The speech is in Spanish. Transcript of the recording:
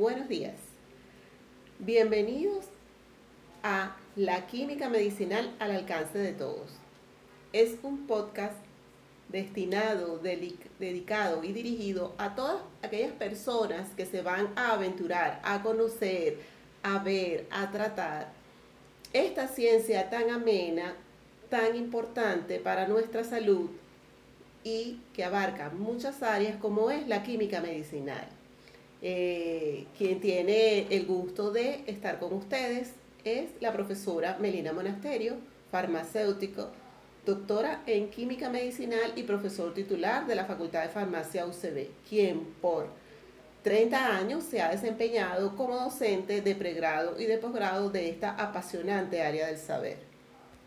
buenos días. Bienvenidos a La Química Medicinal al alcance de todos. Es un podcast destinado, dedicado y dirigido a todas aquellas personas que se van a aventurar, a conocer, a ver, a tratar esta ciencia tan amena, tan importante para nuestra salud y que abarca muchas áreas como es la química medicinal. Eh, quien tiene el gusto de estar con ustedes es la profesora Melina Monasterio, farmacéutico, doctora en química medicinal y profesor titular de la Facultad de Farmacia UCB, quien por 30 años se ha desempeñado como docente de pregrado y de posgrado de esta apasionante área del saber.